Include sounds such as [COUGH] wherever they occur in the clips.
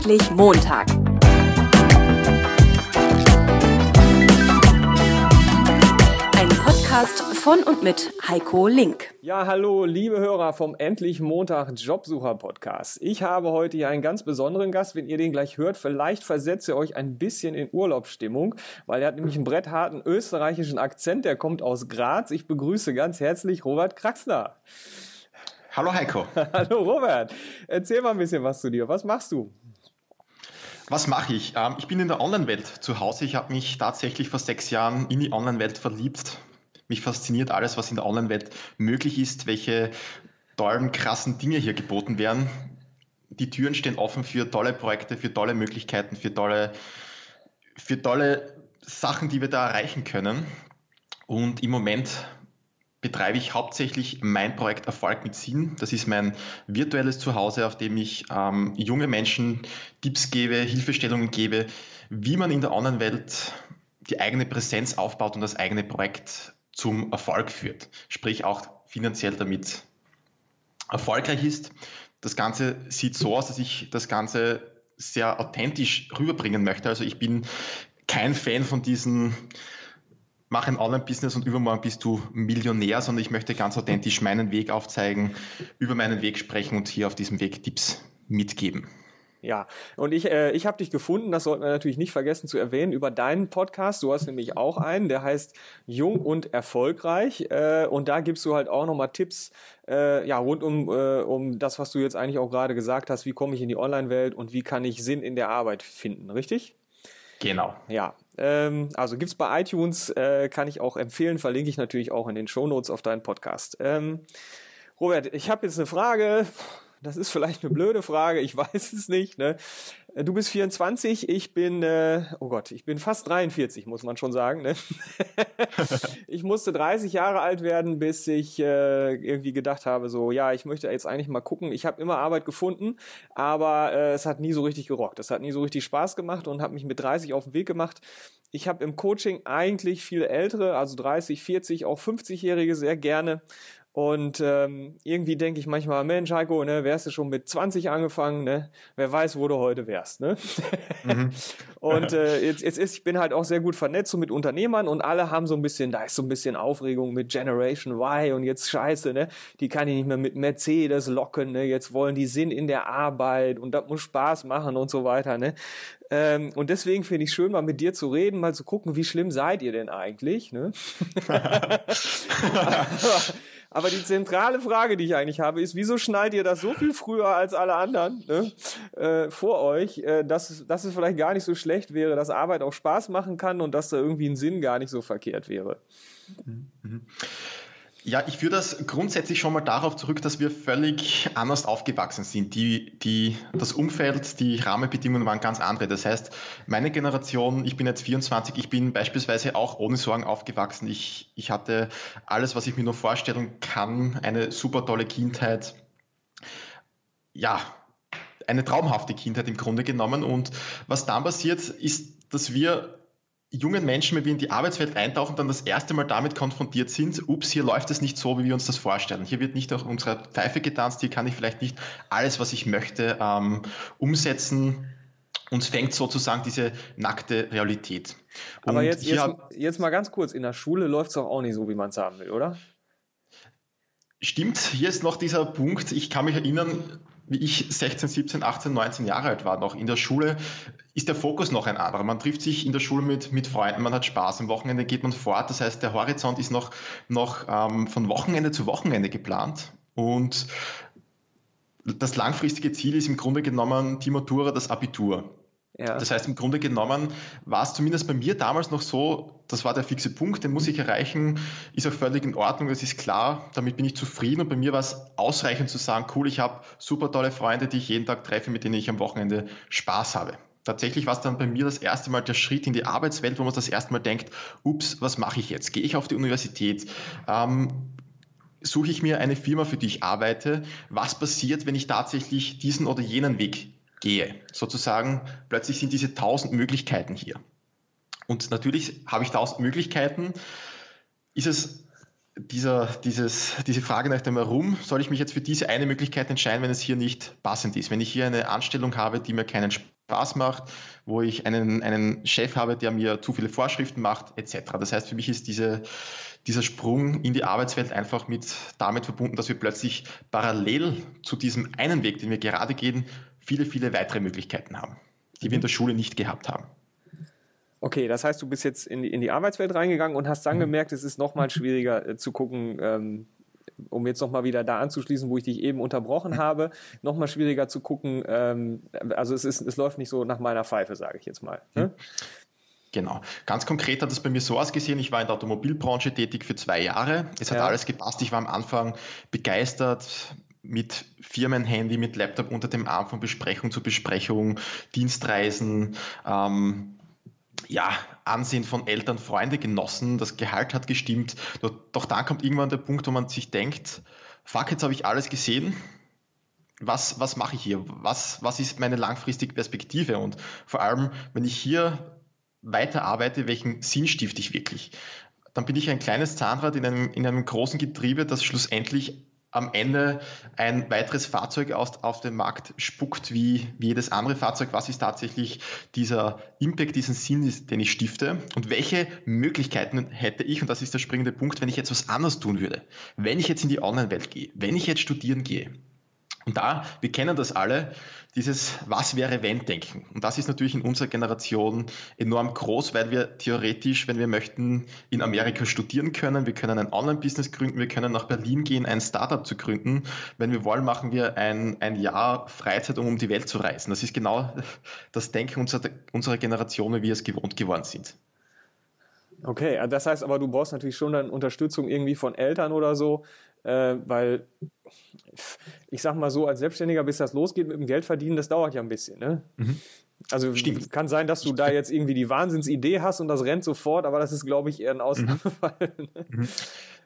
Endlich Montag. Ein Podcast von und mit Heiko Link. Ja, hallo, liebe Hörer vom Endlich Montag Jobsucher Podcast. Ich habe heute hier einen ganz besonderen Gast. Wenn ihr den gleich hört, vielleicht versetzt ihr euch ein bisschen in Urlaubsstimmung, weil er hat nämlich einen brettharten österreichischen Akzent. Der kommt aus Graz. Ich begrüße ganz herzlich Robert Kraxler. Hallo Heiko. [LAUGHS] hallo Robert. Erzähl mal ein bisschen was zu dir. Was machst du? Was mache ich? Ähm, ich bin in der Online-Welt zu Hause. Ich habe mich tatsächlich vor sechs Jahren in die Online-Welt verliebt. Mich fasziniert alles, was in der Online-Welt möglich ist, welche tollen, krassen Dinge hier geboten werden. Die Türen stehen offen für tolle Projekte, für tolle Möglichkeiten, für tolle, für tolle Sachen, die wir da erreichen können. Und im Moment betreibe ich hauptsächlich mein Projekt Erfolg mit Sinn. Das ist mein virtuelles Zuhause, auf dem ich ähm, junge Menschen Tipps gebe, Hilfestellungen gebe, wie man in der Online-Welt die eigene Präsenz aufbaut und das eigene Projekt zum Erfolg führt. Sprich auch finanziell damit erfolgreich ist. Das Ganze sieht so aus, dass ich das Ganze sehr authentisch rüberbringen möchte. Also ich bin kein Fan von diesen mach ein Online-Business und übermorgen bist du Millionär, sondern ich möchte ganz authentisch meinen Weg aufzeigen, über meinen Weg sprechen und hier auf diesem Weg Tipps mitgeben. Ja, und ich, äh, ich habe dich gefunden, das sollten wir natürlich nicht vergessen zu erwähnen, über deinen Podcast. Du hast nämlich auch einen, der heißt Jung und Erfolgreich. Äh, und da gibst du halt auch nochmal Tipps äh, ja, rund um, äh, um das, was du jetzt eigentlich auch gerade gesagt hast. Wie komme ich in die Online-Welt und wie kann ich Sinn in der Arbeit finden, richtig? Genau. Ja, ähm, also gibt's bei iTunes, äh, kann ich auch empfehlen, verlinke ich natürlich auch in den Shownotes auf deinen Podcast. Ähm, Robert, ich habe jetzt eine Frage. Das ist vielleicht eine blöde Frage, ich [LAUGHS] weiß es nicht. Ne? Äh, du bist 24, ich bin, äh, oh Gott, ich bin fast 43, muss man schon sagen. Ne? [LAUGHS] ich musste 30 Jahre alt werden, bis ich äh, irgendwie gedacht habe, so, ja, ich möchte jetzt eigentlich mal gucken. Ich habe immer Arbeit gefunden, aber äh, es hat nie so richtig gerockt. Es hat nie so richtig Spaß gemacht und habe mich mit 30 auf den Weg gemacht. Ich habe im Coaching eigentlich viele ältere, also 30, 40, auch 50-Jährige sehr gerne und ähm, irgendwie denke ich manchmal, Mensch, Heiko, ne, wärst du schon mit 20 angefangen, ne? Wer weiß, wo du heute wärst, ne? Mhm. [LAUGHS] und äh, jetzt, jetzt ist, ich bin halt auch sehr gut vernetzt so mit Unternehmern und alle haben so ein bisschen, da ist so ein bisschen Aufregung mit Generation Y und jetzt scheiße, ne? Die kann ich nicht mehr mit Mercedes locken, ne? Jetzt wollen die Sinn in der Arbeit und das muss Spaß machen und so weiter, ne? Ähm, und deswegen finde ich schön, mal mit dir zu reden, mal zu gucken, wie schlimm seid ihr denn eigentlich, ne? [LAUGHS] [LAUGHS] Aber die zentrale Frage, die ich eigentlich habe, ist, wieso schnallt ihr das so viel früher als alle anderen ne, äh, vor euch, äh, dass, dass es vielleicht gar nicht so schlecht wäre, dass Arbeit auch Spaß machen kann und dass da irgendwie ein Sinn gar nicht so verkehrt wäre? Mhm. Ja, ich führe das grundsätzlich schon mal darauf zurück, dass wir völlig anders aufgewachsen sind. Die, die, das Umfeld, die Rahmenbedingungen waren ganz andere. Das heißt, meine Generation, ich bin jetzt 24, ich bin beispielsweise auch ohne Sorgen aufgewachsen. Ich, ich hatte alles, was ich mir nur vorstellen kann, eine super tolle Kindheit. Ja, eine traumhafte Kindheit im Grunde genommen. Und was dann passiert, ist, dass wir jungen Menschen, wenn wir in die Arbeitswelt eintauchen, dann das erste Mal damit konfrontiert sind, ups, hier läuft es nicht so, wie wir uns das vorstellen. Hier wird nicht auch unsere Pfeife getanzt, hier kann ich vielleicht nicht alles, was ich möchte, ähm, umsetzen. Uns fängt sozusagen diese nackte Realität. Und Aber jetzt, jetzt, jetzt mal ganz kurz, in der Schule läuft es doch auch nicht so, wie man es haben will, oder? Stimmt, hier ist noch dieser Punkt, ich kann mich erinnern, wie ich 16, 17, 18, 19 Jahre alt war noch. In der Schule ist der Fokus noch ein anderer. Man trifft sich in der Schule mit, mit Freunden, man hat Spaß, am Wochenende geht man fort. Das heißt, der Horizont ist noch, noch ähm, von Wochenende zu Wochenende geplant. Und das langfristige Ziel ist im Grunde genommen die Matura, das Abitur. Ja. Das heißt, im Grunde genommen war es zumindest bei mir damals noch so, das war der fixe Punkt, den muss ich erreichen, ist auch völlig in Ordnung, das ist klar, damit bin ich zufrieden und bei mir war es ausreichend zu sagen, cool, ich habe super tolle Freunde, die ich jeden Tag treffe, mit denen ich am Wochenende Spaß habe. Tatsächlich war es dann bei mir das erste Mal der Schritt in die Arbeitswelt, wo man das erste Mal denkt, ups, was mache ich jetzt? Gehe ich auf die Universität? Ähm, suche ich mir eine Firma, für die ich arbeite? Was passiert, wenn ich tatsächlich diesen oder jenen Weg gehe. Sozusagen, plötzlich sind diese tausend Möglichkeiten hier. Und natürlich habe ich tausend Möglichkeiten. Ist es dieser, dieses, diese Frage nach dem Warum, soll ich mich jetzt für diese eine Möglichkeit entscheiden, wenn es hier nicht passend ist? Wenn ich hier eine Anstellung habe, die mir keinen Spaß macht, wo ich einen, einen Chef habe, der mir zu viele Vorschriften macht, etc. Das heißt, für mich ist diese, dieser Sprung in die Arbeitswelt einfach mit damit verbunden, dass wir plötzlich parallel zu diesem einen Weg, den wir gerade gehen, viele, viele weitere Möglichkeiten haben, die wir in der Schule nicht gehabt haben. Okay, das heißt, du bist jetzt in die, in die Arbeitswelt reingegangen und hast dann mhm. gemerkt, es ist nochmal schwieriger äh, zu gucken, ähm, um jetzt nochmal wieder da anzuschließen, wo ich dich eben unterbrochen [LAUGHS] habe, nochmal schwieriger zu gucken. Ähm, also es, ist, es läuft nicht so nach meiner Pfeife, sage ich jetzt mal. Ne? Genau. Ganz konkret hat es bei mir so ausgesehen, ich war in der Automobilbranche tätig für zwei Jahre. Es hat ja. alles gepasst. Ich war am Anfang begeistert mit Firmenhandy, mit Laptop unter dem Arm von Besprechung zu Besprechung, Dienstreisen, ähm, ja, Ansehen von Eltern, Freunde genossen, das Gehalt hat gestimmt. Doch, doch dann kommt irgendwann der Punkt, wo man sich denkt, fuck, jetzt habe ich alles gesehen. Was, was mache ich hier? Was, was ist meine langfristige Perspektive? Und vor allem, wenn ich hier weiterarbeite, welchen Sinn stifte ich wirklich? Dann bin ich ein kleines Zahnrad in einem, in einem großen Getriebe, das schlussendlich am Ende ein weiteres Fahrzeug aus, auf den Markt spuckt wie, wie jedes andere Fahrzeug. Was ist tatsächlich dieser Impact, diesen Sinn, den ich stifte? Und welche Möglichkeiten hätte ich, und das ist der springende Punkt, wenn ich jetzt was anderes tun würde? Wenn ich jetzt in die Online-Welt gehe, wenn ich jetzt studieren gehe, und da, wir kennen das alle, dieses Was wäre wenn denken. Und das ist natürlich in unserer Generation enorm groß, weil wir theoretisch, wenn wir möchten, in Amerika studieren können. Wir können ein Online-Business gründen, wir können nach Berlin gehen, ein Startup zu gründen. Wenn wir wollen, machen wir ein, ein Jahr Freizeit, um um die Welt zu reisen. Das ist genau das Denken unserer, unserer Generation, wie wir es gewohnt geworden sind. Okay, das heißt aber, du brauchst natürlich schon dann Unterstützung irgendwie von Eltern oder so, äh, weil ich sag mal so, als Selbstständiger, bis das losgeht mit dem Geldverdienen, das dauert ja ein bisschen. Ne? Mhm. Also Stimmt. kann sein, dass du da jetzt irgendwie die Wahnsinnsidee hast und das rennt sofort, aber das ist, glaube ich, eher ein Ausnahmefall. Mhm. mhm.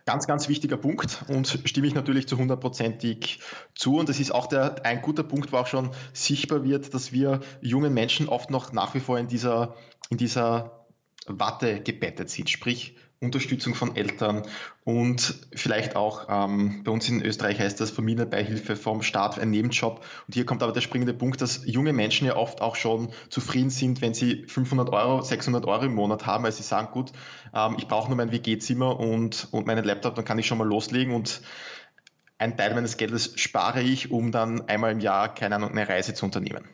Ganz, ganz wichtiger Punkt und stimme ich natürlich zu hundertprozentig zu. Und das ist auch der, ein guter Punkt, wo auch schon sichtbar wird, dass wir jungen Menschen oft noch nach wie vor in dieser, in dieser Watte gebettet sind. Sprich, Unterstützung von Eltern und vielleicht auch ähm, bei uns in Österreich heißt das Familienbeihilfe vom Staat ein Nebenjob. Und hier kommt aber der springende Punkt, dass junge Menschen ja oft auch schon zufrieden sind, wenn sie 500 Euro, 600 Euro im Monat haben, weil sie sagen, gut, ähm, ich brauche nur mein WG-Zimmer und, und meinen Laptop, dann kann ich schon mal loslegen und ein Teil meines Geldes spare ich, um dann einmal im Jahr, keine Ahnung, eine Reise zu unternehmen.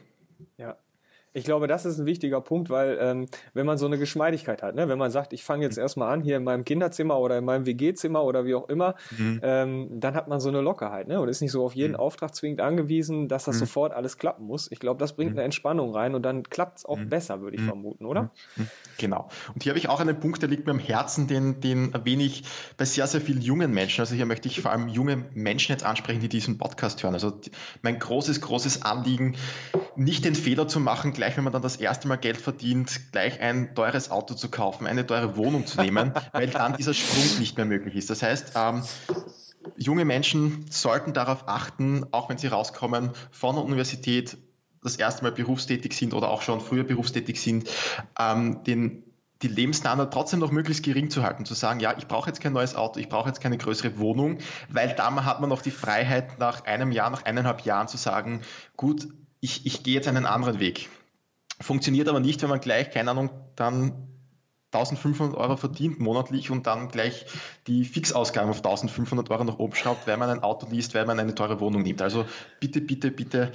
Ich glaube, das ist ein wichtiger Punkt, weil ähm, wenn man so eine Geschmeidigkeit hat, ne? wenn man sagt, ich fange jetzt erstmal an hier in meinem Kinderzimmer oder in meinem WG-Zimmer oder wie auch immer, mhm. ähm, dann hat man so eine Lockerheit ne? und ist nicht so auf jeden mhm. Auftrag zwingend angewiesen, dass das mhm. sofort alles klappen muss. Ich glaube, das bringt mhm. eine Entspannung rein und dann klappt es auch mhm. besser, würde ich mhm. vermuten, oder? Genau. Und hier habe ich auch einen Punkt, der liegt mir am Herzen, den, den erwähne ich bei sehr, sehr vielen jungen Menschen. Also hier möchte ich vor allem junge Menschen jetzt ansprechen, die diesen Podcast hören. Also mein großes, großes Anliegen, nicht den Fehler zu machen, gleich wenn man dann das erste Mal Geld verdient, gleich ein teures Auto zu kaufen, eine teure Wohnung zu nehmen, [LAUGHS] weil dann dieser Sprung nicht mehr möglich ist. Das heißt, ähm, junge Menschen sollten darauf achten, auch wenn sie rauskommen von der Universität, das erste Mal berufstätig sind oder auch schon früher berufstätig sind, ähm, den die Lebensstandard trotzdem noch möglichst gering zu halten, zu sagen, ja, ich brauche jetzt kein neues Auto, ich brauche jetzt keine größere Wohnung, weil dann hat man noch die Freiheit, nach einem Jahr, nach eineinhalb Jahren zu sagen, gut, ich, ich gehe jetzt einen anderen Weg. Funktioniert aber nicht, wenn man gleich, keine Ahnung, dann 1500 Euro verdient monatlich und dann gleich die Fixausgaben auf 1500 Euro nach oben schraubt, weil man ein Auto liest, weil man eine teure Wohnung nimmt. Also bitte, bitte, bitte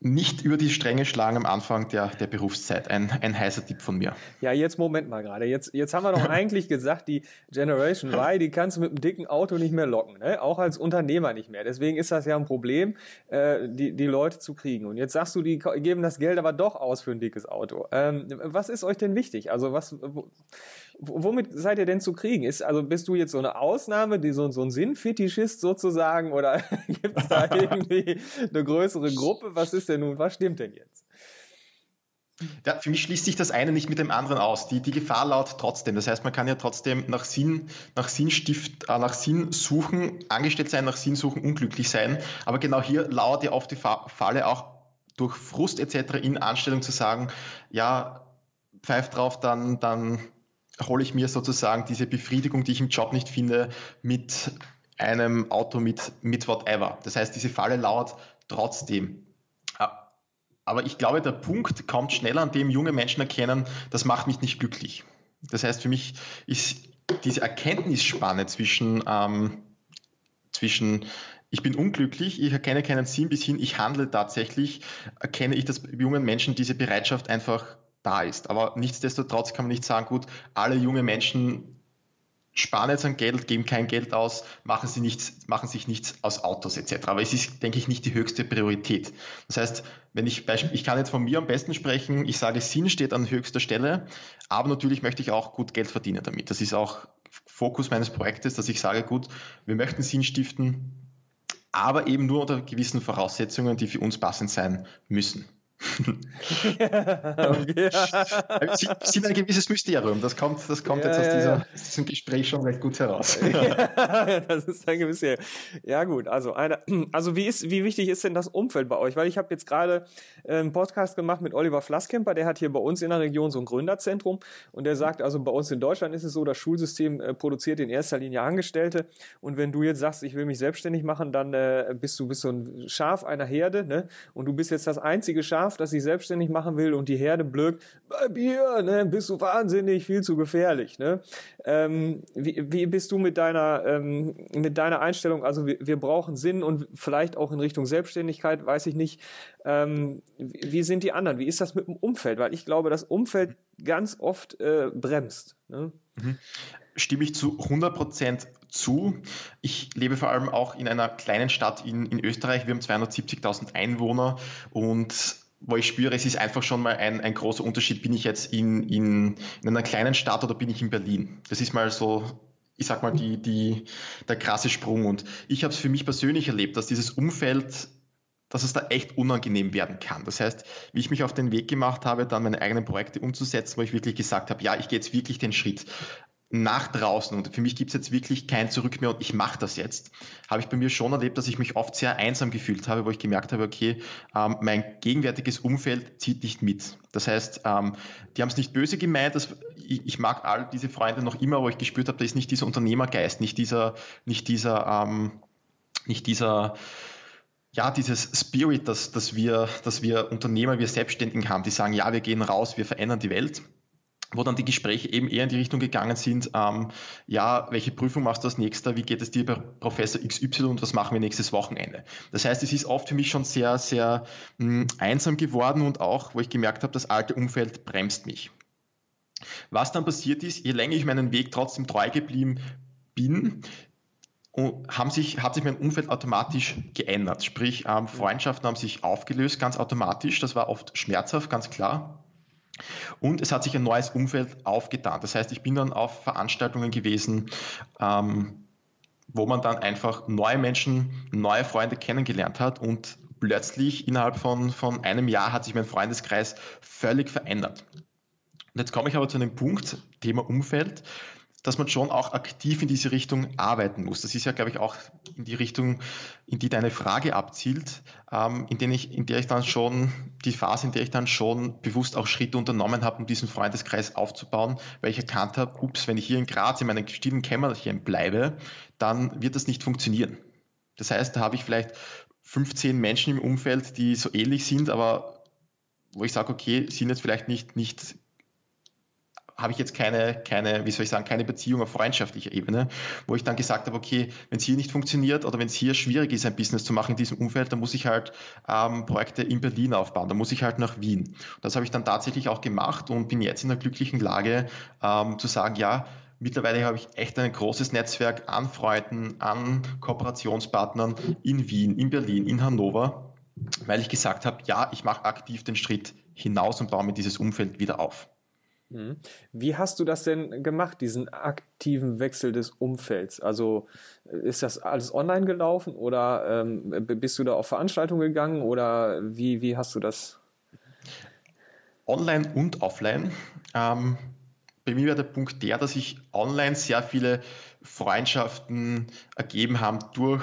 nicht über die Stränge schlagen am Anfang der, der Berufszeit. Ein, ein heißer Tipp von mir. Ja, jetzt Moment mal gerade. Jetzt, jetzt haben wir doch [LAUGHS] eigentlich gesagt, die Generation Y, die kannst du mit einem dicken Auto nicht mehr locken. Ne? Auch als Unternehmer nicht mehr. Deswegen ist das ja ein Problem, äh, die, die Leute zu kriegen. Und jetzt sagst du, die geben das Geld aber doch aus für ein dickes Auto. Ähm, was ist euch denn wichtig? Also was, womit seid ihr denn zu kriegen? Ist, also bist du jetzt so eine Ausnahme, die so, so ein Sinnfetischist sozusagen oder [LAUGHS] gibt es da [LAUGHS] irgendwie eine größere Gruppe? Was ist denn nun, was stimmt denn jetzt? Ja, für mich schließt sich das eine nicht mit dem anderen aus. Die, die Gefahr laut trotzdem. Das heißt, man kann ja trotzdem nach Sinn, nach Sinnstift, äh, nach Sinn suchen, angestellt sein, nach Sinn suchen, unglücklich sein. Aber genau hier lauert ja oft die Falle auch durch Frust etc. in Anstellung zu sagen, ja, pfeift drauf, dann, dann hole ich mir sozusagen diese Befriedigung, die ich im Job nicht finde, mit einem Auto, mit, mit whatever. Das heißt, diese Falle lauert trotzdem. Aber ich glaube, der Punkt kommt schneller, an dem junge Menschen erkennen, das macht mich nicht glücklich. Das heißt, für mich ist diese Erkenntnisspanne zwischen, ähm, zwischen ich bin unglücklich, ich erkenne keinen Sinn bis hin, ich handle tatsächlich, erkenne ich, dass jungen Menschen diese Bereitschaft einfach da ist. Aber nichtsdestotrotz kann man nicht sagen, gut, alle junge Menschen sparen jetzt an Geld, geben kein Geld aus, machen, sie nichts, machen sich nichts aus Autos etc. Aber es ist, denke ich, nicht die höchste Priorität. Das heißt, wenn ich, ich kann jetzt von mir am besten sprechen, ich sage, Sinn steht an höchster Stelle, aber natürlich möchte ich auch gut Geld verdienen damit. Das ist auch Fokus meines Projektes, dass ich sage, gut, wir möchten Sinn stiften, aber eben nur unter gewissen Voraussetzungen, die für uns passend sein müssen okay. Sie sind ein gewisses Mysterium. Das kommt, das kommt ja, jetzt aus, dieser, aus, diesem Gespräch schon recht gut heraus. [LAUGHS] ja, das ist ein gewisses. Ja gut, also eine, also wie ist, wie wichtig ist denn das Umfeld bei euch? Weil ich habe jetzt gerade äh, einen Podcast gemacht mit Oliver Flasskemper, der hat hier bei uns in der Region so ein Gründerzentrum und der sagt, also bei uns in Deutschland ist es so, das Schulsystem äh, produziert in erster Linie Angestellte und wenn du jetzt sagst, ich will mich selbstständig machen, dann äh, bist du bist so ein Schaf einer Herde, ne? Und du bist jetzt das einzige Schaf Schaf, das sich selbstständig machen will und die Herde blökt, bleib hier, ne, bist du wahnsinnig, viel zu gefährlich. Ne? Ähm, wie, wie bist du mit deiner, ähm, mit deiner Einstellung, also wir, wir brauchen Sinn und vielleicht auch in Richtung Selbstständigkeit, weiß ich nicht, ähm, wie, wie sind die anderen, wie ist das mit dem Umfeld? Weil ich glaube, das Umfeld ganz oft äh, bremst. Ne? Mhm stimme ich zu 100 Prozent zu. Ich lebe vor allem auch in einer kleinen Stadt in, in Österreich. Wir haben 270.000 Einwohner und wo ich spüre, es ist einfach schon mal ein, ein großer Unterschied, bin ich jetzt in, in, in einer kleinen Stadt oder bin ich in Berlin. Das ist mal so, ich sag mal, die, die, der krasse Sprung. Und ich habe es für mich persönlich erlebt, dass dieses Umfeld, dass es da echt unangenehm werden kann. Das heißt, wie ich mich auf den Weg gemacht habe, dann meine eigenen Projekte umzusetzen, wo ich wirklich gesagt habe, ja, ich gehe jetzt wirklich den Schritt nach draußen. Und für mich gibt es jetzt wirklich kein Zurück mehr und ich mache das jetzt, habe ich bei mir schon erlebt, dass ich mich oft sehr einsam gefühlt habe, wo ich gemerkt habe, okay, ähm, mein gegenwärtiges Umfeld zieht nicht mit. Das heißt, ähm, die haben es nicht böse gemeint, dass, ich, ich, mag all diese Freunde noch immer, wo ich gespürt habe, da ist nicht dieser Unternehmergeist, nicht dieser, nicht dieser, ähm, nicht dieser ja, dieses Spirit, dass, dass, wir, dass wir Unternehmer, wir Selbstständigen haben, die sagen, ja, wir gehen raus, wir verändern die Welt wo dann die Gespräche eben eher in die Richtung gegangen sind, ähm, ja, welche Prüfung machst du als nächster, wie geht es dir bei Professor XY und was machen wir nächstes Wochenende? Das heißt, es ist oft für mich schon sehr, sehr mh, hm, einsam geworden und auch, wo ich gemerkt habe, das alte Umfeld bremst mich. Was dann passiert ist, je länger ich meinen Weg trotzdem treu geblieben bin, haben sich, hat sich mein Umfeld automatisch geändert. Sprich, ähm, Freundschaften haben sich aufgelöst, ganz automatisch. Das war oft schmerzhaft, ganz klar. Und es hat sich ein neues Umfeld aufgetan. Das heißt, ich bin dann auf Veranstaltungen gewesen, ähm, wo man dann einfach neue Menschen, neue Freunde kennengelernt hat und plötzlich innerhalb von, von einem Jahr hat sich mein Freundeskreis völlig verändert. Und jetzt komme ich aber zu einem Punkt, Thema Umfeld, dass man schon auch aktiv in diese Richtung arbeiten muss. Das ist ja, glaube ich, auch in die Richtung, in die deine Frage abzielt, ähm, in, der ich, in der ich dann schon, die Phase, in der ich dann schon bewusst auch Schritte unternommen habe, um diesen Freundeskreis aufzubauen, weil ich erkannt habe, ups, wenn ich hier in Graz in meinem stillen Kämmerchen bleibe, dann wird das nicht funktionieren. Das heißt, da habe ich vielleicht 15 Menschen im Umfeld, die so ähnlich sind, aber wo ich sage, okay, sind jetzt vielleicht nicht, nicht habe ich jetzt keine, keine, wie soll ich sagen, keine Beziehung auf freundschaftlicher Ebene, wo ich dann gesagt habe, okay, wenn es hier nicht funktioniert oder wenn es hier schwierig ist, ein Business zu machen in diesem Umfeld, dann muss ich halt ähm, Projekte in Berlin aufbauen, dann muss ich halt nach Wien. Das habe ich dann tatsächlich auch gemacht und bin jetzt in der glücklichen Lage ähm, zu sagen, ja, Mittlerweile habe ich echt ein großes Netzwerk an Freunden, an Kooperationspartnern in Wien, in Berlin, in Hannover, weil ich gesagt habe, ja, ich mache aktiv den Schritt hinaus und baue mir dieses Umfeld wieder auf. Mhm. Wie hast du das denn gemacht, diesen aktiven Wechsel des Umfelds? Also ist das alles online gelaufen oder ähm, bist du da auf Veranstaltungen gegangen oder wie, wie hast du das? Online und offline. Ähm, bei mir war der Punkt der, dass sich online sehr viele Freundschaften ergeben haben durch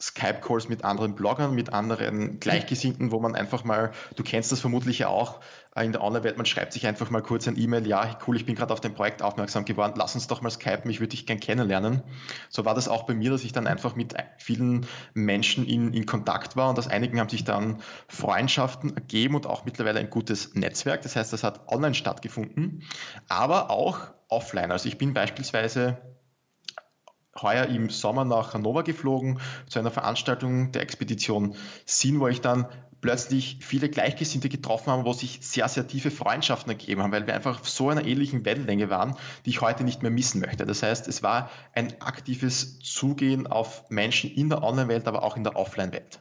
Skype-Calls mit anderen Bloggern, mit anderen Gleichgesinnten, wo man einfach mal, du kennst das vermutlich ja auch, äh, in der Online-Welt, man schreibt sich einfach mal kurz ein E-Mail, ja, cool, ich bin gerade auf dein Projekt aufmerksam geworden, lass uns doch mal skypen, ich würde dich gern kennenlernen. So war das auch bei mir, dass ich dann einfach mit vielen Menschen in, in Kontakt war und aus einigen haben sich dann Freundschaften ergeben und auch mittlerweile ein gutes Netzwerk. Das heißt, das hat online stattgefunden, aber auch offline. Also ich bin beispielsweise heuer im Sommer nach Hannover geflogen zu einer Veranstaltung der Expedition Sin, wo ich dann plötzlich viele Gleichgesinnte getroffen habe, wo sich sehr, sehr tiefe Freundschaften ergeben haben, weil wir einfach auf so einer ähnlichen Wellenlänge waren, die ich heute nicht mehr missen möchte. Das heißt, es war ein aktives Zugehen auf Menschen in der Online-Welt, aber auch in der Offline-Welt.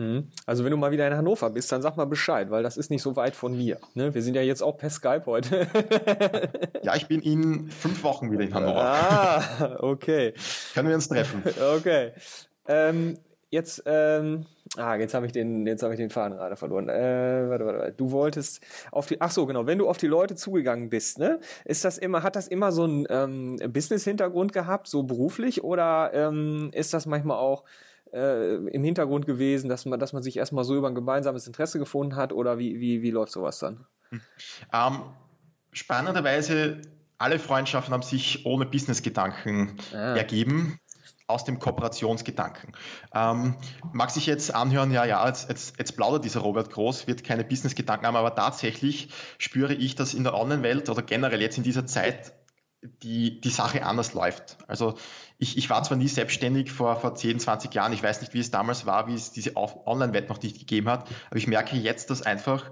Mhm. Also wenn du mal wieder in Hannover bist, dann sag mal Bescheid, weil das ist nicht so weit von mir. Ne? Wir sind ja jetzt auch per Skype heute. [LAUGHS] ja, ich bin in fünf Wochen wieder in Hannover. Ah, okay. Können wir uns treffen? [LAUGHS] Okay. Ähm, jetzt, ähm, ah, jetzt habe ich den, jetzt habe ich den Faden gerade verloren. Äh, warte, warte, warte. Du wolltest auf die, ach so, genau. Wenn du auf die Leute zugegangen bist, ne, ist das immer, hat das immer so einen ähm, Business-Hintergrund gehabt, so beruflich, oder ähm, ist das manchmal auch äh, im Hintergrund gewesen, dass man, dass man sich erstmal so über ein gemeinsames Interesse gefunden hat oder wie, wie, wie läuft sowas dann? Ähm, spannenderweise, alle Freundschaften haben sich ohne Business-Gedanken ah. ergeben aus dem Kooperationsgedanken. Ähm, mag sich jetzt anhören, ja, ja, jetzt, jetzt, jetzt plaudert dieser Robert Groß, wird keine Business-Gedanken haben, aber tatsächlich spüre ich, dass in der Online-Welt oder generell jetzt in dieser Zeit die, die Sache anders läuft. Also ich, ich war zwar nie selbstständig vor, vor 10, 20 Jahren, ich weiß nicht, wie es damals war, wie es diese Online-Welt noch nicht gegeben hat, aber ich merke jetzt, dass einfach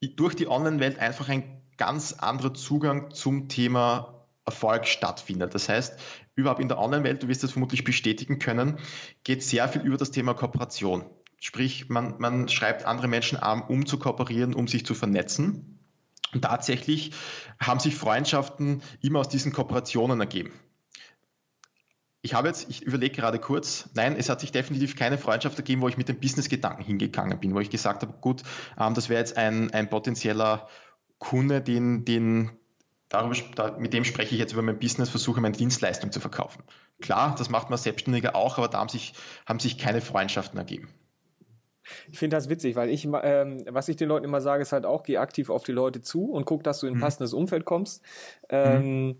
durch die Online-Welt einfach ein ganz anderer Zugang zum Thema Erfolg stattfindet. Das heißt, überhaupt in der Online-Welt, du wirst das vermutlich bestätigen können, geht sehr viel über das Thema Kooperation. Sprich, man, man schreibt andere Menschen an, um zu kooperieren, um sich zu vernetzen. Und tatsächlich haben sich Freundschaften immer aus diesen Kooperationen ergeben. Ich habe jetzt, ich überlege gerade kurz, nein, es hat sich definitiv keine Freundschaft ergeben, wo ich mit dem Business-Gedanken hingegangen bin, wo ich gesagt habe, gut, ähm, das wäre jetzt ein, ein potenzieller Kunde, den, den, darüber, da, mit dem spreche ich jetzt über mein Business, versuche meine Dienstleistung zu verkaufen. Klar, das macht man Selbstständiger auch, aber da haben sich, haben sich keine Freundschaften ergeben. Ich finde das witzig, weil ich, ähm, was ich den Leuten immer sage, ist halt auch, geh aktiv auf die Leute zu und guck, dass du in ein mhm. passendes Umfeld kommst. Ähm, mhm.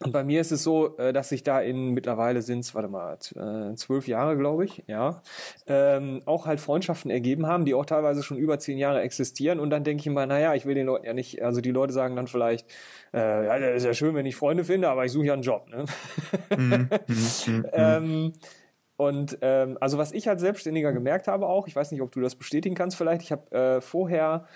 Und bei mir ist es so, äh, dass sich da in mittlerweile sind es, warte mal, äh, zwölf Jahre, glaube ich, ja, ähm, auch halt Freundschaften ergeben haben, die auch teilweise schon über zehn Jahre existieren. Und dann denke ich immer, naja, ich will den Leuten ja nicht, also die Leute sagen dann vielleicht, äh, ja, das ist ja schön, wenn ich Freunde finde, aber ich suche ja einen Job. Ne? Mhm. mhm. mhm. [LAUGHS] ähm, und ähm, also was ich als Selbstständiger gemerkt habe auch, ich weiß nicht, ob du das bestätigen kannst vielleicht, ich habe äh, vorher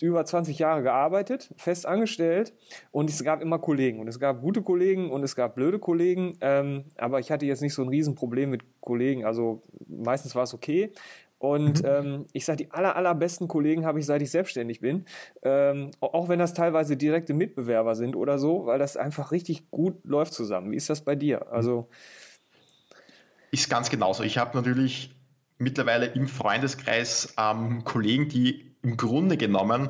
über 20 Jahre gearbeitet, fest angestellt und es gab immer Kollegen und es gab gute Kollegen und es gab blöde Kollegen, ähm, aber ich hatte jetzt nicht so ein Riesenproblem mit Kollegen, also meistens war es okay. Und mhm. ähm, ich sage, die aller, allerbesten Kollegen habe ich, seit ich selbstständig bin. Ähm, auch wenn das teilweise direkte Mitbewerber sind oder so, weil das einfach richtig gut läuft zusammen. Wie ist das bei dir? Also ist ganz genauso. Ich habe natürlich mittlerweile im Freundeskreis ähm, Kollegen, die im Grunde genommen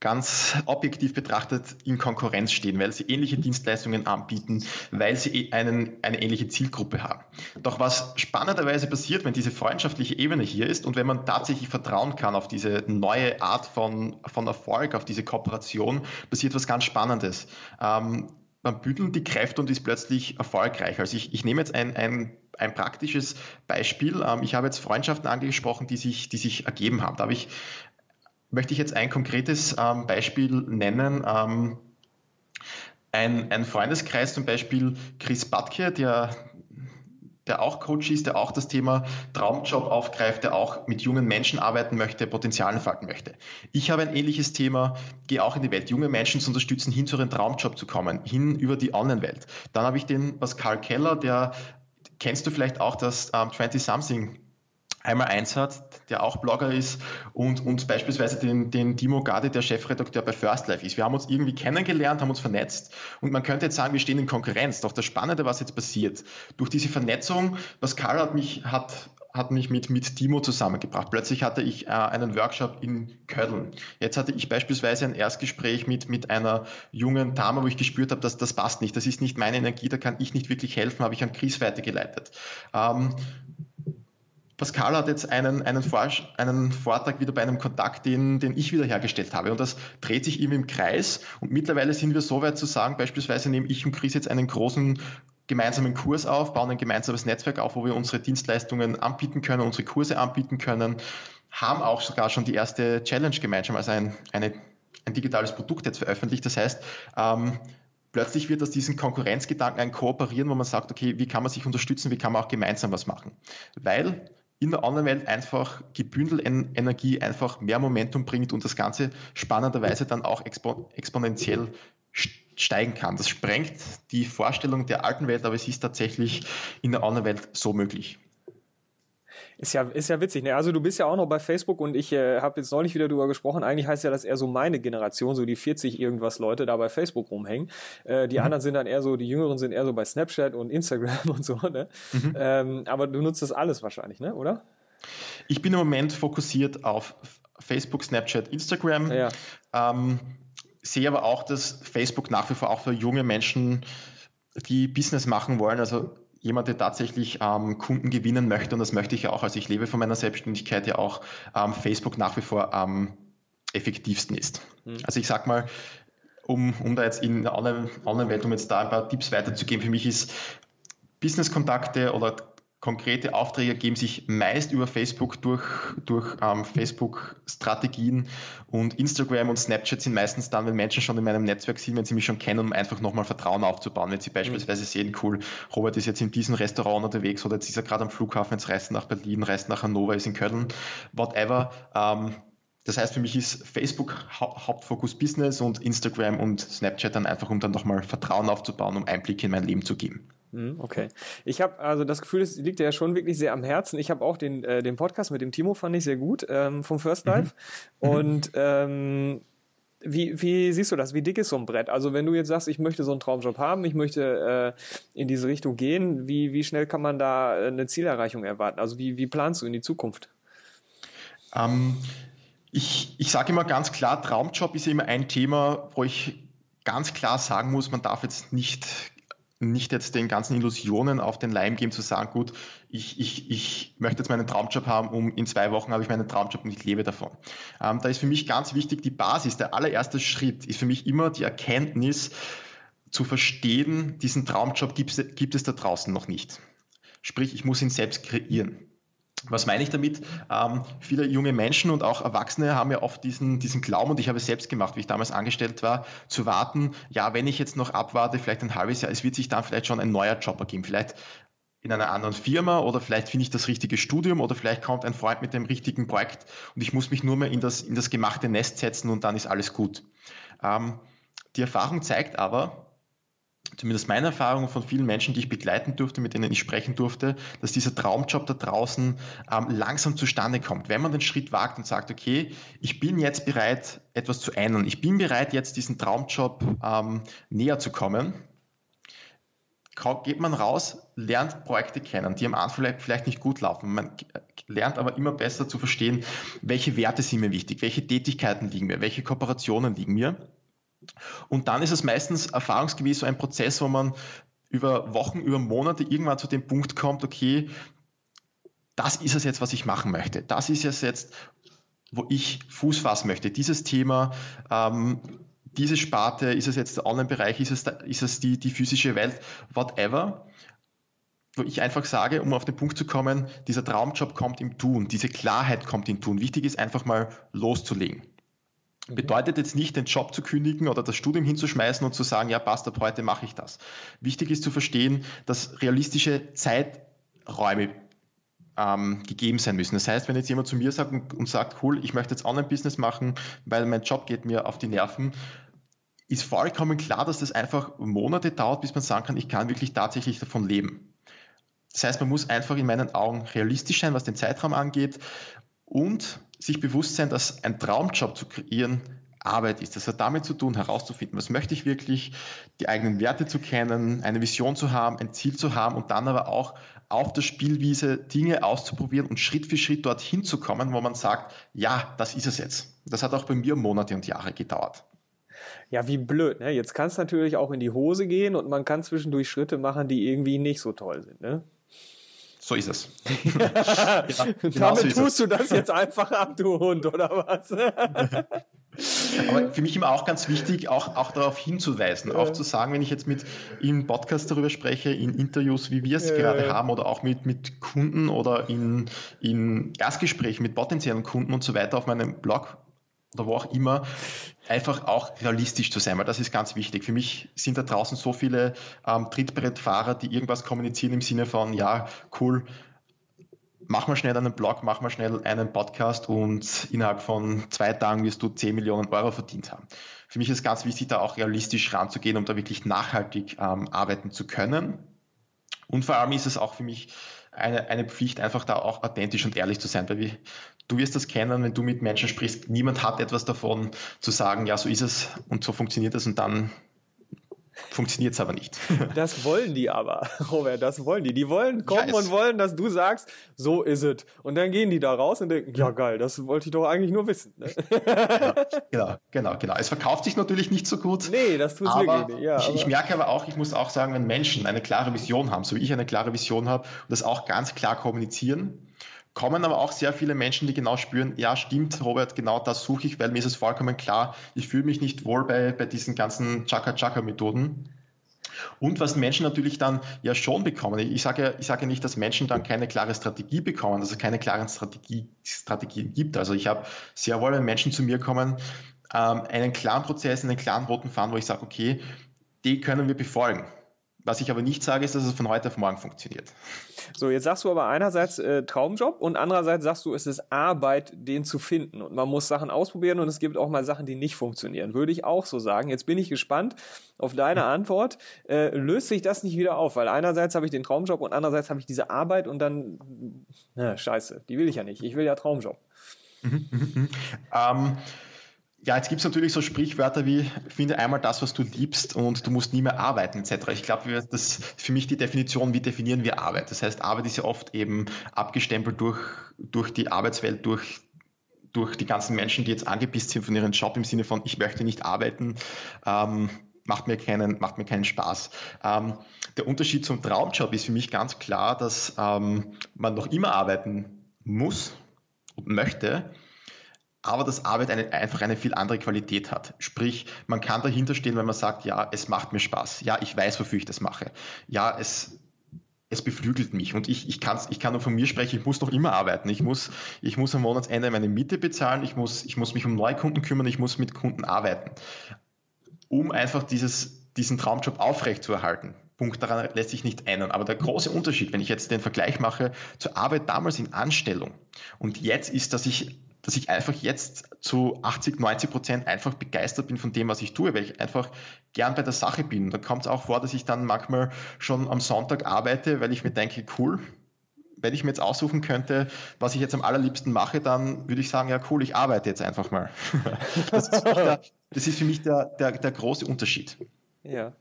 ganz objektiv betrachtet in Konkurrenz stehen, weil sie ähnliche Dienstleistungen anbieten, weil sie eh einen, eine ähnliche Zielgruppe haben. Doch was spannenderweise passiert, wenn diese freundschaftliche Ebene hier ist und wenn man tatsächlich vertrauen kann auf diese neue Art von, von Erfolg, auf diese Kooperation, passiert was ganz Spannendes. Ähm, man bündelt die Kräfte und ist plötzlich erfolgreich. Also ich, ich nehme jetzt ein, ein ein praktisches Beispiel. Ähm, ich habe jetzt Freundschaften angesprochen, die sich, die sich ergeben haben. Da habe ich, möchte ich jetzt ein konkretes ähm, Beispiel nennen. Ähm, ein, ein Freundeskreis zum Beispiel Chris Batke, der, der auch Coach ist, der auch das Thema Traumjob aufgreift, der auch mit jungen Menschen arbeiten möchte, Potenzial entfalten möchte. Ich habe ein ähnliches Thema, gehe auch in die Welt, junge Menschen zu unterstützen, hin zu ihrem Traumjob zu kommen, hin über die Online-Welt. Dann habe ich den Pascal Keller, der kennst du vielleicht auch das ähm, 20-Something einmal eins hat, der auch Blogger ist und, und beispielsweise den, den Timo Gade, der Chefredakteur bei First Life ist. Wir haben uns irgendwie kennengelernt, haben uns vernetzt und man könnte jetzt sagen, wir stehen in Konkurrenz. Doch das Spannende, was jetzt passiert, durch diese Vernetzung, Pascal hat mich, hat hat mich mit, mit Timo zusammengebracht. Plötzlich hatte ich äh, einen Workshop in Köln. Jetzt hatte ich beispielsweise ein Erstgespräch mit, mit einer jungen Dame, wo ich gespürt habe, dass das passt nicht. Das ist nicht meine Energie, da kann ich nicht wirklich helfen, habe ich an Chris weitergeleitet. Ähm, Pascal hat jetzt einen, einen, Vor einen Vortrag wieder bei einem Kontakt, den, den ich wiederhergestellt habe. Und das dreht sich eben im Kreis. Und mittlerweile sind wir so weit zu sagen, beispielsweise nehme ich und Chris jetzt einen großen gemeinsamen Kurs auf, bauen ein gemeinsames Netzwerk auf, wo wir unsere Dienstleistungen anbieten können, unsere Kurse anbieten können, haben auch sogar schon die erste Challenge gemeinsam, also ein, eine, ein digitales Produkt jetzt veröffentlicht. Das heißt, ähm, plötzlich wird aus diesem Konkurrenzgedanken ein Kooperieren, wo man sagt, okay, wie kann man sich unterstützen, wie kann man auch gemeinsam was machen? Weil in der Online-Welt einfach gebündelt Energie einfach mehr Momentum bringt und das Ganze spannenderweise dann auch expo exponentiell steigen kann. Das sprengt die Vorstellung der alten Welt, aber es ist tatsächlich in der Online-Welt so möglich. Ist ja, ist ja witzig. Ne? Also du bist ja auch noch bei Facebook und ich äh, habe jetzt neulich wieder drüber gesprochen. Eigentlich heißt ja, dass eher so meine Generation, so die 40 irgendwas Leute da bei Facebook rumhängen. Äh, die mhm. anderen sind dann eher so, die Jüngeren sind eher so bei Snapchat und Instagram [LAUGHS] und so. Ne? Mhm. Ähm, aber du nutzt das alles wahrscheinlich, ne? oder? Ich bin im Moment fokussiert auf Facebook, Snapchat, Instagram. Ja. Ähm, sehe aber auch, dass Facebook nach wie vor auch für junge Menschen, die Business machen wollen, also jemand, der tatsächlich ähm, Kunden gewinnen möchte, und das möchte ich ja auch, also ich lebe von meiner Selbstständigkeit ja auch, ähm, Facebook nach wie vor am effektivsten ist. Mhm. Also ich sag mal, um, um da jetzt in der Online-Welt, um jetzt da ein paar Tipps weiterzugeben, für mich ist Business-Kontakte oder konkrete Aufträge geben sich meist über Facebook durch, durch ähm, Facebook-Strategien und Instagram und Snapchat sind meistens dann, wenn Menschen schon in meinem Netzwerk sind, wenn sie mich schon kennen, um einfach nochmal Vertrauen aufzubauen. Wenn sie beispielsweise mhm. sehen, cool, Robert ist jetzt in diesem Restaurant unterwegs oder jetzt ist er gerade am Flughafen, jetzt reist nach Berlin, reist nach Hannover, ist in Köln, whatever. Ähm, das heißt, für mich ist Facebook ha Hauptfokus Business und Instagram und Snapchat dann einfach, um dann nochmal Vertrauen aufzubauen, um Einblick in mein Leben zu geben. Mhm, okay. Ich habe also das Gefühl, es liegt dir ja schon wirklich sehr am Herzen. Ich habe auch den, äh, den Podcast mit dem Timo, fand ich sehr gut, ähm, vom First mhm. Life. Mhm. Und ähm, wie, wie siehst du das? Wie dick ist so ein Brett? Also wenn du jetzt sagst, ich möchte so einen Traumjob haben, ich möchte äh, in diese Richtung gehen, wie, wie schnell kann man da äh, eine Zielerreichung erwarten? Also wie, wie planst du in die Zukunft? Ähm, ich ich sage immer ganz klar, Traumjob ist immer ein Thema, wo ich ganz klar sagen muss, man darf jetzt nicht nicht jetzt den ganzen Illusionen auf den Leim geben, zu sagen, gut, ich, ich, ich möchte jetzt meinen Traumjob haben, um in zwei Wochen habe ich meinen Traumjob und ich lebe davon. Ähm, da ist für mich ganz wichtig, die Basis, der allererste Schritt ist für mich immer die Erkenntnis zu verstehen, diesen Traumjob gibt, gibt es da draußen noch nicht. Sprich, ich muss ihn selbst kreieren. Was meine ich damit? Ähm, viele junge Menschen und auch Erwachsene haben ja oft diesen, diesen Glauben, und ich habe es selbst gemacht, wie ich damals angestellt war, zu warten, ja, wenn ich jetzt noch abwarte, vielleicht ein halbes Jahr, es wird sich dann vielleicht schon ein neuer Job ergeben. Vielleicht in einer anderen Firma oder vielleicht finde ich das richtige Studium oder vielleicht kommt ein Freund mit dem richtigen Projekt und ich muss mich nur mehr in das, in das gemachte Nest setzen und dann ist alles gut. Ähm, die Erfahrung zeigt aber, zumindest meine Erfahrung von vielen Menschen, die ich begleiten durfte, mit denen ich sprechen durfte, dass dieser Traumjob da draußen ähm, langsam zustande kommt. Wenn man den Schritt wagt und sagt, okay, ich bin jetzt bereit, etwas zu ändern, ich bin bereit, jetzt diesen Traumjob ähm, näher zu kommen, geht man raus, lernt Projekte kennen, die am Anfang vielleicht nicht gut laufen. Man lernt aber immer besser zu verstehen, welche Werte sind mir wichtig, welche Tätigkeiten liegen mir, welche Kooperationen liegen mir und dann ist es meistens erfahrungsgemäß so ein Prozess, wo man über Wochen, über Monate irgendwann zu dem Punkt kommt, okay, das ist es jetzt, was ich machen möchte. Das ist es jetzt, wo ich Fuß fassen möchte. Dieses Thema, ähm, diese Sparte, ist es jetzt der Online-Bereich, ist es, ist es die, die physische Welt, whatever wo ich einfach sage, um auf den Punkt zu kommen, dieser Traumjob kommt im Tun, diese Klarheit kommt im Tun. Wichtig ist einfach mal loszulegen. Bedeutet jetzt nicht, den Job zu kündigen oder das Studium hinzuschmeißen und zu sagen, ja, passt, ab heute mache ich das. Wichtig ist zu verstehen, dass realistische Zeiträume ähm, gegeben sein müssen. Das heißt, wenn jetzt jemand zu mir sagt und, und sagt, cool, ich möchte jetzt Online-Business machen, weil mein Job geht mir auf die Nerven, ist vollkommen klar, dass das einfach Monate dauert, bis man sagen kann, ich kann wirklich tatsächlich davon leben. Das heißt, man muss einfach in meinen Augen realistisch sein, was den Zeitraum angeht und sich bewusst sein, dass ein Traumjob zu kreieren Arbeit ist. Das hat damit zu tun, herauszufinden, was möchte ich wirklich, die eigenen Werte zu kennen, eine Vision zu haben, ein Ziel zu haben und dann aber auch auf der Spielwiese Dinge auszuprobieren und Schritt für Schritt dorthin zu kommen, wo man sagt, ja, das ist es jetzt. Das hat auch bei mir Monate und Jahre gedauert. Ja, wie blöd, ne? Jetzt kann es natürlich auch in die Hose gehen und man kann zwischendurch Schritte machen, die irgendwie nicht so toll sind, ne? So ist es. [LAUGHS] ja, genau Damit so tust du das jetzt einfach ab, du Hund, oder was? [LAUGHS] Aber für mich immer auch ganz wichtig, auch, auch darauf hinzuweisen, auch zu sagen, wenn ich jetzt mit im Podcast darüber spreche, in Interviews, wie wir es ja, gerade ja. haben, oder auch mit, mit Kunden oder in, in Erstgesprächen mit potenziellen Kunden und so weiter auf meinem Blog oder wo auch immer, einfach auch realistisch zu sein, weil das ist ganz wichtig. Für mich sind da draußen so viele ähm, Trittbrettfahrer, die irgendwas kommunizieren im Sinne von, ja, cool, mach mal schnell einen Blog, mach mal schnell einen Podcast und innerhalb von zwei Tagen wirst du 10 Millionen Euro verdient haben. Für mich ist ganz wichtig, da auch realistisch ranzugehen, um da wirklich nachhaltig ähm, arbeiten zu können. Und vor allem ist es auch für mich eine, eine Pflicht, einfach da auch authentisch und ehrlich zu sein, weil wir, du wirst das kennen, wenn du mit Menschen sprichst, niemand hat etwas davon zu sagen, ja, so ist es und so funktioniert es und dann funktioniert es aber nicht. [LAUGHS] Das wollen die aber, [LAUGHS] Robert, das wollen die. Die wollen kommen und wollen, dass du sagst, so ist es. Und dann gehen die da raus und denken, ja geil, das wollte ich doch eigentlich nur wissen. Ne? Ja, [LAUGHS] genau, genau, genau. Es verkauft sich natürlich nicht so gut. Nee, das tut es wirklich nicht. Ja, ich, ich, merke aber auch, ich muss auch sagen, wenn Menschen eine klare Vision haben, so wie ich eine klare Vision habe und das auch ganz klar kommunizieren, kommen aber auch sehr viele Menschen, die genau spüren, ja stimmt, Robert, genau das suche ich, weil mir ist es vollkommen klar, ich fühle mich nicht wohl bei, bei diesen ganzen Chaka-Chaka-Methoden. Und was Menschen natürlich dann ja schon bekommen, ich sage, ich sage nicht, dass Menschen dann keine klare Strategie bekommen, dass es keine klaren Strategie, Strategien gibt. Also ich habe sehr wohl, wenn Menschen zu mir kommen, ähm, einen klaren Prozess, einen klaren roten Faden, wo ich sage, okay, die können wir befolgen. Was ich aber nicht sage, ist, dass es von heute auf morgen funktioniert. So, jetzt sagst du aber einerseits äh, Traumjob und andererseits sagst du, es ist Arbeit, den zu finden. Und man muss Sachen ausprobieren und es gibt auch mal Sachen, die nicht funktionieren. Würde ich auch so sagen. Jetzt bin ich gespannt auf deine Antwort. Äh, löst sich das nicht wieder auf? Weil einerseits habe ich den Traumjob und andererseits habe ich diese Arbeit und dann, na, scheiße, die will ich ja nicht. Ich will ja Traumjob. Mhm, mhm, mhm. ähm, ja, jetzt gibt es natürlich so Sprichwörter wie, finde einmal das, was du liebst und du musst nie mehr arbeiten etc. Ich glaube, das ist für mich die Definition, wie definieren wir Arbeit. Das heißt, Arbeit ist ja oft eben abgestempelt durch, durch die Arbeitswelt, durch, durch die ganzen Menschen, die jetzt angepisst sind von ihrem Job im Sinne von, ich möchte nicht arbeiten, ähm, macht, mir keinen, macht mir keinen Spaß. Ähm, der Unterschied zum Traumjob ist für mich ganz klar, dass ähm, man noch immer arbeiten muss und möchte, aber dass Arbeit eine, einfach eine viel andere Qualität hat. Sprich, man kann dahinter stehen, wenn man sagt, ja, es macht mir Spaß. Ja, ich weiß, wofür ich das mache. Ja, es, es beflügelt mich und ich, ich, kann's, ich kann nur von mir sprechen, ich muss noch immer arbeiten. Ich muss, ich muss am Monatsende meine Miete bezahlen, ich muss, ich muss mich um Neukunden kümmern, ich muss mit Kunden arbeiten, um einfach dieses, diesen Traumjob aufrechtzuerhalten. Punkt daran lässt sich nicht ändern. Aber der große Unterschied, wenn ich jetzt den Vergleich mache zur Arbeit damals in Anstellung und jetzt ist, dass ich dass ich einfach jetzt zu 80, 90 Prozent einfach begeistert bin von dem, was ich tue, weil ich einfach gern bei der Sache bin. Da kommt es auch vor, dass ich dann manchmal schon am Sonntag arbeite, weil ich mir denke, cool, wenn ich mir jetzt aussuchen könnte, was ich jetzt am allerliebsten mache, dann würde ich sagen, ja cool, ich arbeite jetzt einfach mal. [LAUGHS] das, ist der, das ist für mich der, der, der große Unterschied. Ja.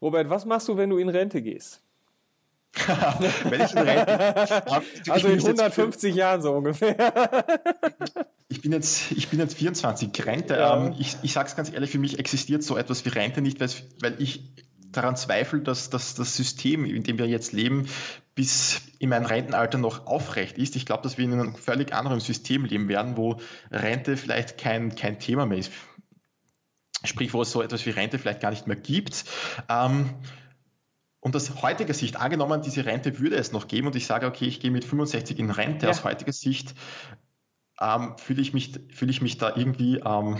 Robert, was machst du, wenn du in Rente gehst? [LAUGHS] Wenn ich in Rente, also in 150 Jahren so ungefähr. [LAUGHS] ich bin jetzt, ich bin jetzt 24 Rente. Ja. Ähm, ich, ich sage es ganz ehrlich, für mich existiert so etwas wie Rente nicht, weil ich daran zweifle, dass, dass das System, in dem wir jetzt leben, bis in mein Rentenalter noch aufrecht ist. Ich glaube, dass wir in einem völlig anderen System leben werden, wo Rente vielleicht kein, kein Thema mehr ist. Sprich, wo es so etwas wie Rente vielleicht gar nicht mehr gibt. Ähm, und aus heutiger Sicht, angenommen, diese Rente würde es noch geben und ich sage, okay, ich gehe mit 65 in Rente, ja. aus heutiger Sicht ähm, fühle ich, mich, fühle ich mich da irgendwie ähm,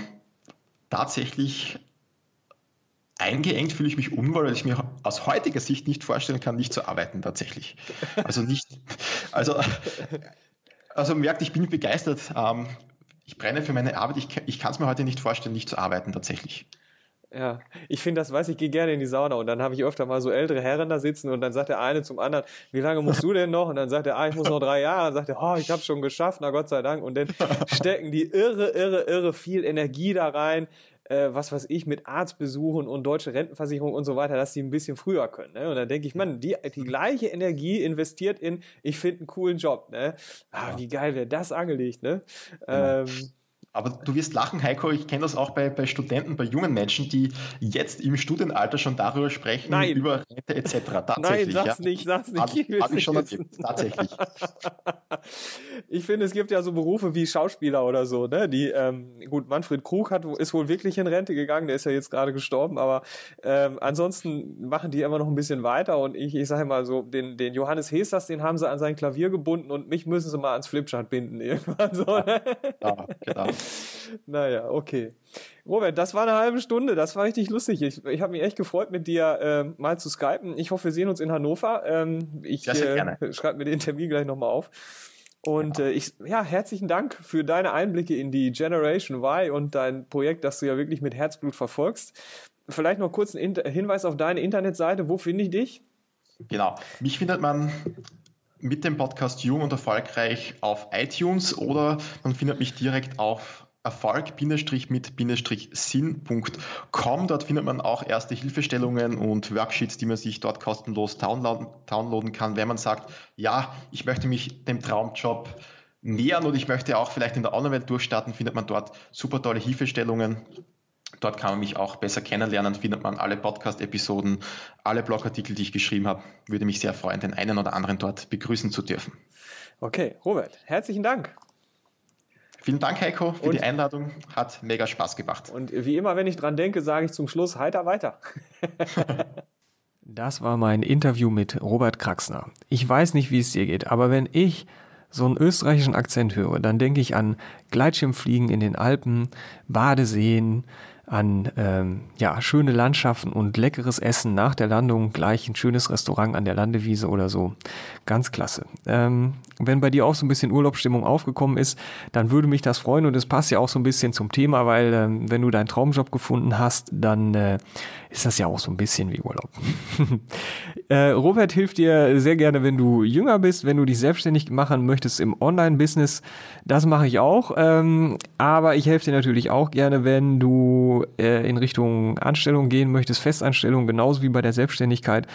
tatsächlich eingeengt, fühle ich mich unwohl, weil ich mir aus heutiger Sicht nicht vorstellen kann, nicht zu arbeiten tatsächlich. Also nicht, also, also merkt, ich bin begeistert. Ähm, ich brenne für meine Arbeit. Ich, ich kann es mir heute nicht vorstellen, nicht zu arbeiten tatsächlich. Ja, ich finde das, weiß ich, gehe gerne in die Sauna und dann habe ich öfter mal so ältere Herren da sitzen und dann sagt der eine zum anderen, wie lange musst du denn noch? Und dann sagt der, ah, ich muss noch drei Jahre. Und dann sagt er, oh, ich habe schon geschafft, na Gott sei Dank. Und dann [LAUGHS] stecken die irre, irre, irre viel Energie da rein, äh, was weiß ich, mit Arztbesuchen und deutsche Rentenversicherung und so weiter, dass sie ein bisschen früher können. Ne? Und dann denke ich, man, die, die gleiche Energie investiert in, ich finde einen coolen Job. Ne? Ah, wie geil wäre das angelegt, ne? Genau. Ähm, aber du wirst lachen, Heiko, ich kenne das auch bei, bei Studenten, bei jungen Menschen, die jetzt im Studienalter schon darüber sprechen, Nein. über Rente etc. Tatsächlich, Nein, sag's ja. nicht, sag's nicht. Habe hab ich schon erlebt, tatsächlich. [LAUGHS] ich finde, es gibt ja so Berufe wie Schauspieler oder so, ne? Die, ähm, gut, Manfred Krug hat, ist wohl wirklich in Rente gegangen, der ist ja jetzt gerade gestorben, aber ähm, ansonsten machen die immer noch ein bisschen weiter und ich, ich sage mal so, den, den Johannes Hesers, den haben sie an sein Klavier gebunden und mich müssen sie mal ans Flipchart binden irgendwann so. Ne? Ja, genau naja, okay. Robert, das war eine halbe Stunde. Das war richtig lustig. Ich, ich habe mich echt gefreut, mit dir äh, mal zu skypen. Ich hoffe, wir sehen uns in Hannover. Ähm, ich äh, [LAUGHS] schreibe mir den Termin gleich nochmal auf. Und ja. Äh, ich, ja, herzlichen Dank für deine Einblicke in die Generation Y und dein Projekt, das du ja wirklich mit Herzblut verfolgst. Vielleicht noch kurz ein Hinweis auf deine Internetseite. Wo finde ich dich? Genau. Mich findet man mit dem Podcast Jung und Erfolgreich auf iTunes oder man findet mich direkt auf erfolg-mit-sinn.com. Dort findet man auch erste Hilfestellungen und Worksheets, die man sich dort kostenlos downloaden kann, wenn man sagt, ja, ich möchte mich dem Traumjob nähern und ich möchte auch vielleicht in der Online-Welt durchstarten, findet man dort super tolle Hilfestellungen Dort kann man mich auch besser kennenlernen, findet man alle Podcast-Episoden, alle Blogartikel, die ich geschrieben habe. Würde mich sehr freuen, den einen oder anderen dort begrüßen zu dürfen. Okay, Robert, herzlichen Dank. Vielen Dank, Heiko, für und, die Einladung. Hat mega Spaß gemacht. Und wie immer, wenn ich dran denke, sage ich zum Schluss heiter weiter. [LAUGHS] das war mein Interview mit Robert Kraxner. Ich weiß nicht, wie es dir geht, aber wenn ich so einen österreichischen Akzent höre, dann denke ich an Gleitschirmfliegen in den Alpen, Badeseen, an ähm, ja, schöne Landschaften und leckeres Essen nach der Landung, gleich ein schönes Restaurant an der Landewiese oder so. Ganz klasse. Ähm, wenn bei dir auch so ein bisschen Urlaubsstimmung aufgekommen ist, dann würde mich das freuen und es passt ja auch so ein bisschen zum Thema, weil ähm, wenn du deinen Traumjob gefunden hast, dann äh, ist das ja auch so ein bisschen wie Urlaub. [LAUGHS] äh, Robert hilft dir sehr gerne, wenn du jünger bist, wenn du dich selbstständig machen möchtest im Online-Business. Das mache ich auch, ähm, aber ich helfe dir natürlich auch gerne, wenn du äh, in Richtung Anstellung gehen möchtest, Festanstellung, genauso wie bei der Selbstständigkeit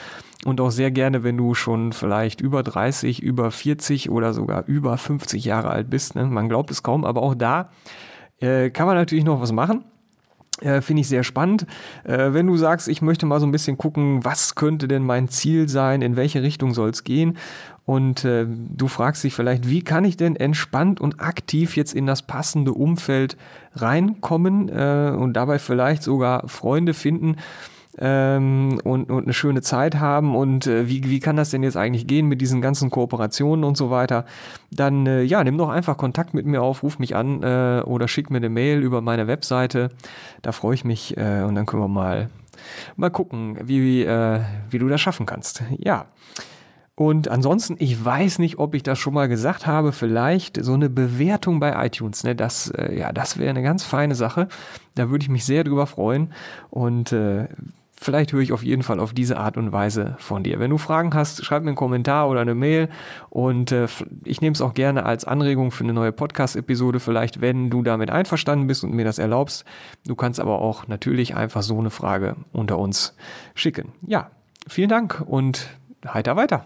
und auch sehr gerne, wenn du schon vielleicht über 30, über 40 oder sogar über 50 Jahre alt bist. Ne? Man glaubt es kaum, aber auch da äh, kann man natürlich noch was machen. Äh, Finde ich sehr spannend. Äh, wenn du sagst, ich möchte mal so ein bisschen gucken, was könnte denn mein Ziel sein, in welche Richtung soll es gehen und äh, du fragst dich vielleicht, wie kann ich denn entspannt und aktiv jetzt in das passende Umfeld reinkommen äh, und dabei vielleicht sogar Freunde finden, ähm, und, und eine schöne Zeit haben und äh, wie, wie kann das denn jetzt eigentlich gehen mit diesen ganzen Kooperationen und so weiter, dann äh, ja, nimm doch einfach Kontakt mit mir auf, ruf mich an äh, oder schick mir eine Mail über meine Webseite. Da freue ich mich äh, und dann können wir mal, mal gucken, wie, äh, wie du das schaffen kannst. Ja. Und ansonsten, ich weiß nicht, ob ich das schon mal gesagt habe, vielleicht so eine Bewertung bei iTunes, ne? Das, äh, ja, das wäre eine ganz feine Sache. Da würde ich mich sehr drüber freuen. Und äh, vielleicht höre ich auf jeden Fall auf diese Art und Weise von dir. Wenn du Fragen hast, schreib mir einen Kommentar oder eine Mail und äh, ich nehme es auch gerne als Anregung für eine neue Podcast-Episode, vielleicht wenn du damit einverstanden bist und mir das erlaubst. Du kannst aber auch natürlich einfach so eine Frage unter uns schicken. Ja, vielen Dank und heiter weiter.